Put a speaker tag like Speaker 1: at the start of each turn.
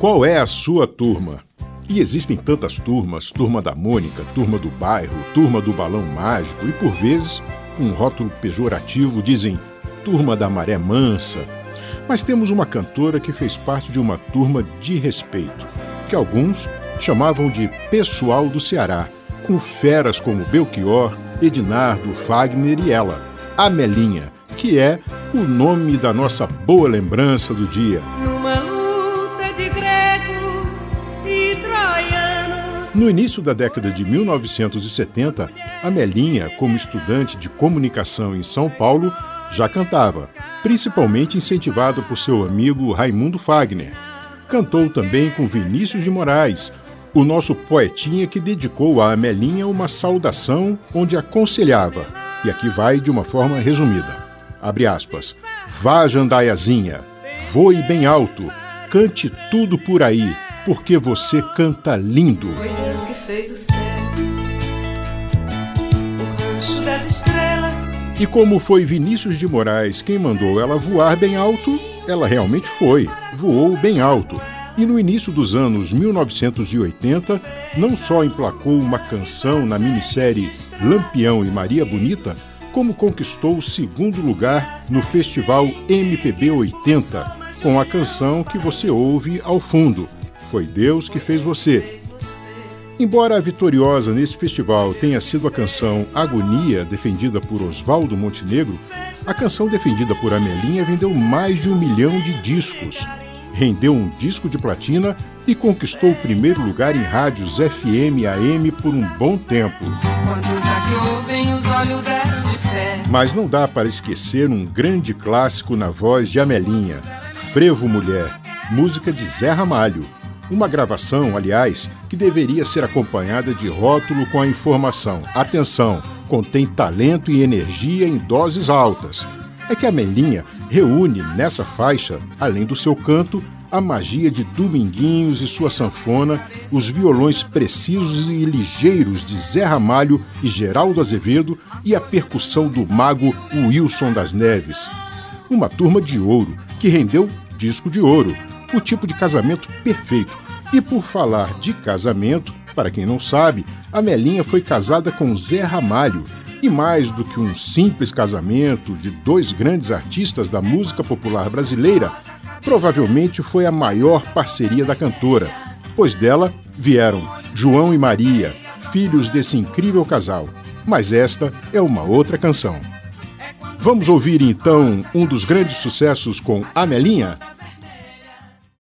Speaker 1: Qual é a sua turma? E existem tantas turmas: turma da Mônica, turma do bairro, turma do balão mágico e, por vezes, com um rótulo pejorativo, dizem turma da maré mansa. Mas temos uma cantora que fez parte de uma turma de respeito, que alguns chamavam de pessoal do Ceará, com feras como Belchior, Ednardo, Fagner e ela, Amelinha, que é o nome da nossa boa lembrança do dia. No início da década de 1970, Amelinha, como estudante de comunicação em São Paulo, já cantava, principalmente incentivada por seu amigo Raimundo Fagner. Cantou também com Vinícius de Moraes, o nosso poetinha que dedicou a Amelinha uma saudação onde aconselhava, e aqui vai de uma forma resumida. Abre aspas. Vá, jandaiazinha, voe bem alto, cante tudo por aí, porque você canta lindo. Foi Deus que fez o céu, o rancho das estrelas. E como foi Vinícius de Moraes quem mandou ela voar bem alto, ela realmente foi, voou bem alto. E no início dos anos 1980, não só emplacou uma canção na minissérie Lampião e Maria Bonita, como conquistou o segundo lugar no Festival MPB 80, com a canção que você ouve ao fundo, foi Deus que fez você. Embora a vitoriosa nesse festival tenha sido a canção Agonia, defendida por Oswaldo Montenegro, a canção defendida por Amelinha vendeu mais de um milhão de discos, rendeu um disco de platina e conquistou o primeiro lugar em rádios FM e AM por um bom tempo. Mas não dá para esquecer um grande clássico na voz de Amelinha, Frevo Mulher, música de Zé Ramalho. Uma gravação, aliás, que deveria ser acompanhada de rótulo com a informação: atenção, contém talento e energia em doses altas. É que a Melinha reúne nessa faixa, além do seu canto, a magia de Dominguinhos e sua sanfona, os violões precisos e ligeiros de Zé Ramalho e Geraldo Azevedo e a percussão do mago Wilson das Neves. Uma turma de ouro que rendeu disco de ouro, o tipo de casamento perfeito. E por falar de casamento, para quem não sabe, a Melinha foi casada com Zé Ramalho. E mais do que um simples casamento de dois grandes artistas da música popular brasileira, provavelmente foi a maior parceria da cantora, pois dela vieram João e Maria, filhos desse incrível casal. Mas esta é uma outra canção. Vamos ouvir então um dos grandes sucessos com Amelinha?